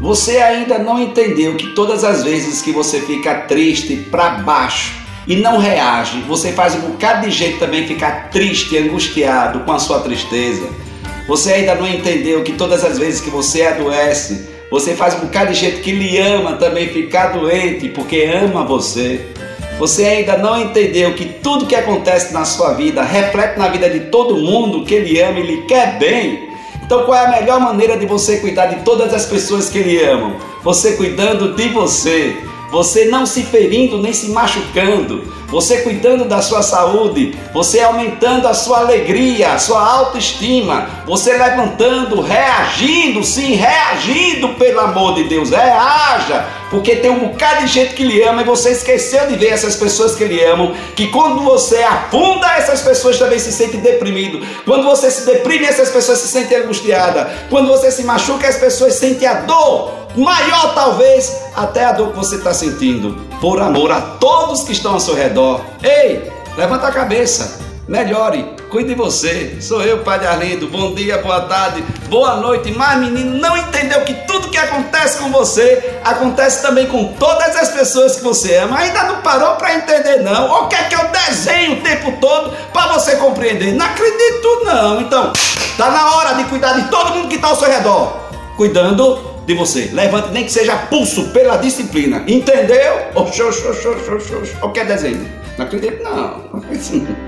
Você ainda não entendeu que todas as vezes que você fica triste, para baixo e não reage, você faz um bocado de jeito também ficar triste, angustiado com a sua tristeza. Você ainda não entendeu que todas as vezes que você adoece, você faz um bocado de jeito que lhe ama também ficar doente porque ama você. Você ainda não entendeu que tudo que acontece na sua vida reflete na vida de todo mundo que ele ama e lhe quer bem. Então, qual é a melhor maneira de você cuidar de todas as pessoas que lhe amam? Você cuidando de você. Você não se ferindo nem se machucando, você cuidando da sua saúde, você aumentando a sua alegria, a sua autoestima, você levantando, reagindo, sim, reagindo pelo amor de Deus. Reaja, porque tem um bocado de gente que lhe ama e você esqueceu de ver essas pessoas que lhe amam, que quando você afunda, essas pessoas também se sentem deprimidas. Quando você se deprime, essas pessoas se sentem angustiadas. Quando você se machuca, as pessoas sentem a dor maior talvez até a dor que você está sentindo, por amor a todos que estão ao seu redor. Ei, levanta a cabeça, melhore, cuide de você. Sou eu, Padre Arlindo. Bom dia, boa tarde, boa noite. Mas, menino, não entendeu que tudo que acontece com você acontece também com todas as pessoas que você ama. Ainda não parou para entender, não. Ou quer que eu desenhe o tempo todo para você compreender? Não acredito, não. Então, tá na hora de cuidar de todo mundo que está ao seu redor. Cuidando de você. Levante nem que seja pulso pela disciplina. Entendeu? Oxô, oxô, oxô, oxô, oxô. Qualquer desenho. Não acredito, não.